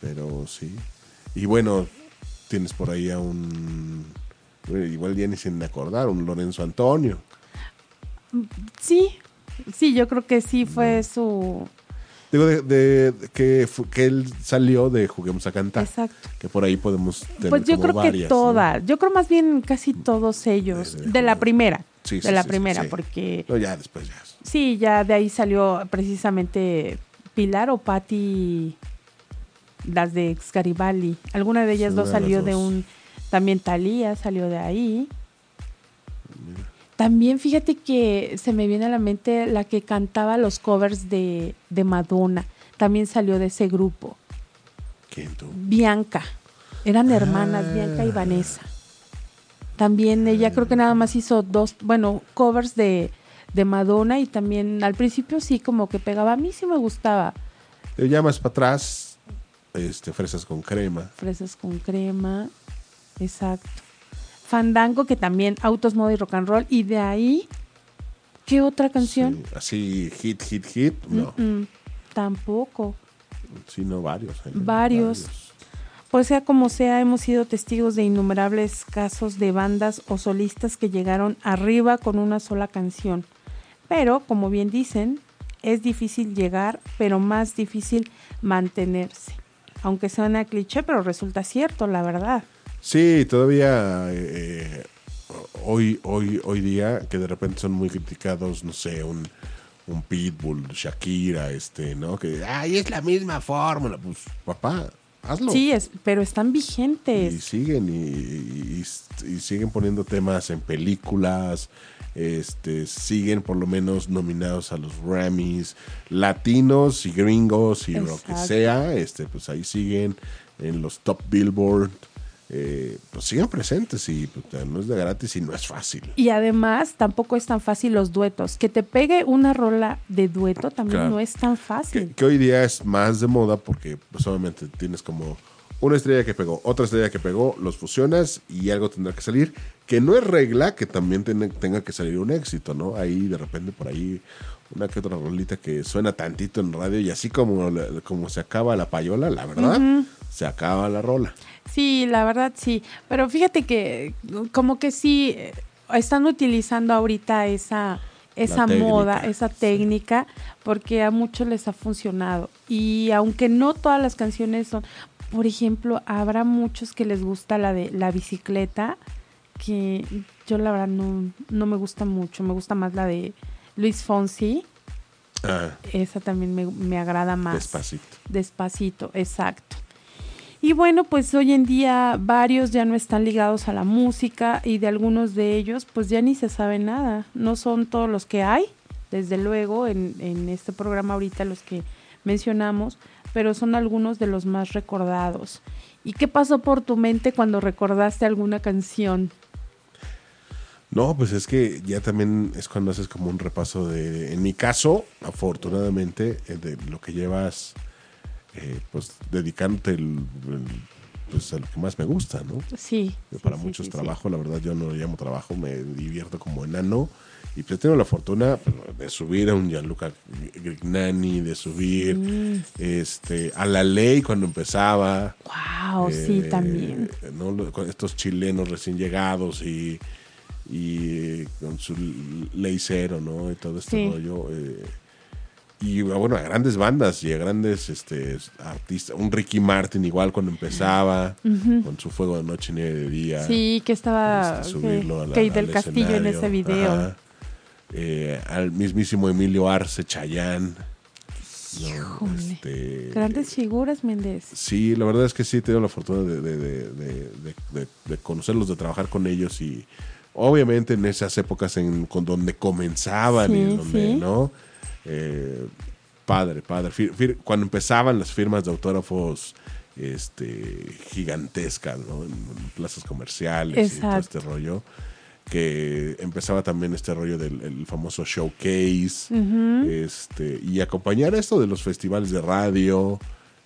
pero sí. Y bueno, tienes por ahí a un... bueno, igual ya ni sin acordar, un Lorenzo Antonio. Sí, sí, yo creo que sí fue su... Digo, de, de- de que, que él salió de Juguemos a Cantar. Exacto. Que por ahí podemos tener Pues yo como creo varias, que ¿no? todas, yo creo más bien casi todos ellos, De- de, de- la primera, Sí, de sí, la sí, primera, porque No, ya después ya. sí, ya de ahí salió precisamente Pilar o Patti, las de Garibaldi, alguna de ellas dos de salió de un, también Talía salió de ahí. También fíjate que se me viene a la mente la que cantaba los covers de, de Madonna, también salió de ese grupo. ¿Quién tú? Bianca. Eran hermanas, Ah. Bianca y Vanessa. También ella creo que nada más hizo dos, bueno, covers de, de Madonna y también al principio sí como que pegaba. A mí sí me gustaba. Te llamas para atrás, este, fresas con crema. Fresas con crema. Exacto. Fandango que también autos, moda y rock and roll. Y de ahí, ¿qué otra canción? Sí, así, hit, hit, hit. No, Mm, tampoco. sino varios. ¿eh? Varios. Pues sea como sea, hemos sido testigos de innumerables casos de bandas o solistas que llegaron arriba con una sola canción. Pero, como bien dicen, es difícil llegar, pero más difícil mantenerse. Aunque suena cliché, pero resulta cierto, la verdad. Sí, todavía eh, hoy, hoy, hoy día que de repente son muy criticados, no sé, un, un Pitbull, Shakira, este, ¿no? Que, ay, es la misma fórmula. Pues, papá, hazlo. Sí, es, pero están Y vigentes. siguen y, y- y- y siguen poniendo temas en películas, este, siguen por lo menos nominados a los Grammys, latinos y gringos y lo que sea, este, pues ahí siguen en los top Billboard, eh, pues siguen presentes y pues, no es de gratis y no es fácil. Y además, tampoco es tan fácil los duetos. Que te pegue una rola de dueto también Claro. no es tan fácil. que hoy día es más de moda porque pues obviamente tienes como una estrella que pegó, otra estrella que pegó, los fusionas y algo tendrá que salir, que no es regla que también tenga que salir un éxito, ¿no? Ahí de repente por ahí una que otra rolita que suena tantito en radio y así como, como se acaba la payola, la verdad, se acaba la rola. Sí, la verdad sí. Pero fíjate que como que sí eh, están utilizando ahorita esa, esa técnica, moda, esa sí. técnica, porque a muchos les ha funcionado. Y aunque no todas las canciones son, por ejemplo, habrá muchos que les gusta la de la bicicleta, que yo la verdad no, no me gusta mucho. Me gusta más la de Luis Fonsi. Ah, Esa también me, me agrada más. despacito. Despacito, exacto. Y bueno, pues hoy en día varios ya no están ligados a la música y de algunos de ellos pues ya ni se sabe nada. No son todos los que hay, desde luego, en, en este programa ahorita los que mencionamos, pero son algunos de los más recordados. ¿Y qué pasó por tu mente cuando recordaste alguna canción? No, pues es que ya también es cuando haces como un repaso de, en mi caso, afortunadamente, eh, de lo que llevas, eh, pues dedicándote el, el- pues, a lo que más me gusta, ¿no? Sí. Para sí, muchos sí, sí, trabajo, la verdad yo no lo llamo trabajo, me divierto como enano. Y pues tengo la fortuna pues, de subir a un Gianluca Grignani, de subir este, a la ley cuando empezaba. Wow, sí, Eh, también. ¿no? Estos chilenos recién llegados y, y con su ley cero, ¿no? Y todo este Sí. rollo. eh, y bueno, a grandes bandas y a grandes este, artistas. Un Ricky Martin igual cuando empezaba, con su fuego de noche y nieve de día. Sí, que estaba este, subirlo a la- Kate del Castillo en ese video. Eh, al mismísimo Emilio Arce Chayán. ¿no? Híjole. Este, Grandes figuras, Méndez. Sí, la verdad es que sí he tenido la fortuna de, de- de- conocerlos, de trabajar con ellos y obviamente en esas épocas en con donde comenzaban y donde, sí. ¿no? Eh, padre, padre. Fir- fir- cuando empezaban las firmas de autógrafos este, gigantescas, ¿no? En, en plazas comerciales y todo este rollo. Que empezaba también este rollo del el famoso showcase. este, y acompañar esto de los festivales de radio.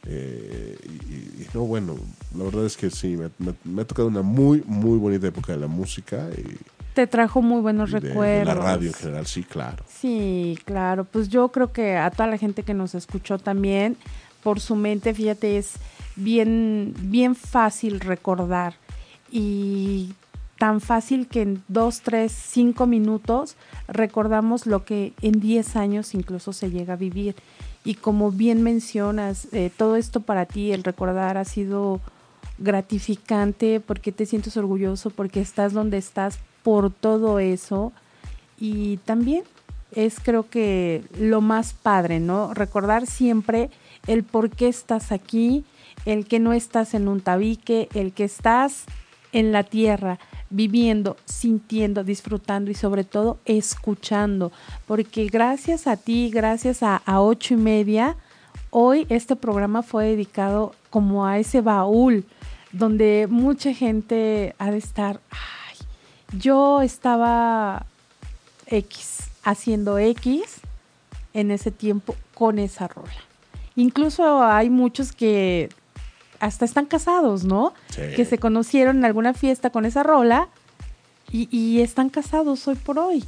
eh, y, y- y no, bueno, la verdad es que sí, me, me- me ha tocado una muy, muy bonita época de la música y, Te trajo muy buenos y de- de, recuerdos. la radio en general, sí, claro. Sí, claro. Pues yo creo que a toda la gente que nos escuchó también, por su mente, fíjate, es bien, bien fácil recordar. Y tan fácil que en dos, tres, cinco minutos recordamos lo que en diez años incluso se llega a vivir. Y como bien mencionas, eh, todo esto para ti, el recordar ha sido gratificante porque te sientes orgulloso, porque estás donde estás por todo eso. Y también es creo que lo más padre, ¿no? Recordar siempre el por qué estás aquí, el que no estás en un tabique, el que estás en la tierra, viviendo, sintiendo, disfrutando y sobre todo escuchando. Porque gracias a ti, gracias a, a ocho y media, hoy este programa fue dedicado como a ese baúl donde mucha gente ha de estar, yo estaba X, haciendo X en ese tiempo con esa rola. Incluso hay muchos que hasta están casados, ¿no? Sí. Que se conocieron en alguna fiesta con esa rola y, y están casados hoy por hoy.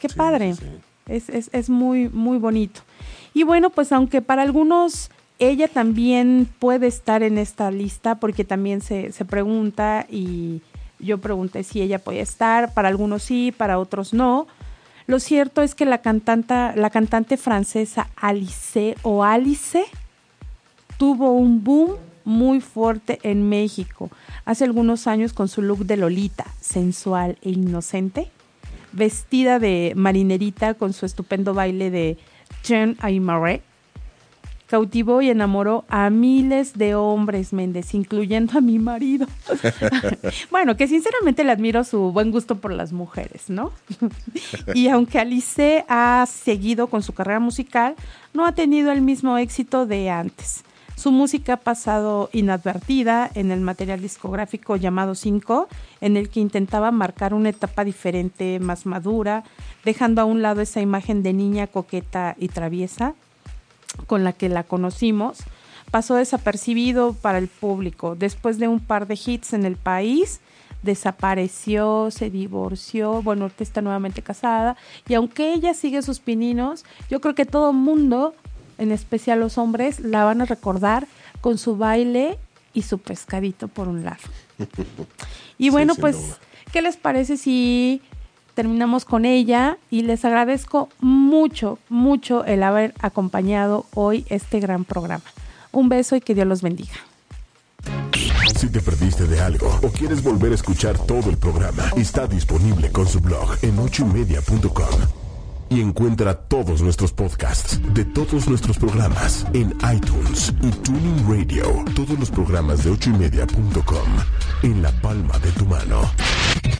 Qué Sí, padre. sí. Es, es, es muy, muy bonito. Y bueno, pues aunque para algunos ella también puede estar en esta lista, porque también se, se pregunta y yo pregunté si ella podía estar, para algunos sí, para otros no. Lo cierto es que la, la cantante francesa Alice o Alice tuvo un boom muy fuerte en México hace algunos años con su look de Lolita, sensual e inocente, vestida de marinerita con su estupendo baile de Jean Aymare. Cautivó y enamoró a miles de hombres, Méndez, incluyendo a mi marido. <laughs> <laughs> bueno, que sinceramente le admiro su buen gusto por las mujeres, ¿no? <laughs> y aunque Alice ha seguido con su carrera musical, no ha tenido el mismo éxito de antes. Su música ha pasado inadvertida en el material discográfico llamado 5, en el que intentaba marcar una etapa diferente, más madura, dejando a un lado esa imagen de niña coqueta y traviesa con la que la conocimos. Pasó desapercibido para el público. Después de un par de hits en el país, desapareció, se divorció, bueno, ahorita está nuevamente casada. Y aunque ella sigue sus pininos, yo creo que todo el mundo en especial los hombres, la van a recordar con su baile y su pescadito por un lado. <laughs> Y bueno, pues. ¿qué les parece si terminamos con ella? Y les agradezco mucho, mucho el haber acompañado hoy este gran programa. Un beso y que Dios los bendiga. Si te perdiste de algo o quieres volver a escuchar todo el programa, está disponible con su blog en ochoymedia.com. Y encuentra todos nuestros podcasts de todos nuestros programas en iTunes y Tuning Radio. Todos los programas de ochoymedia.com en la palma de tu mano.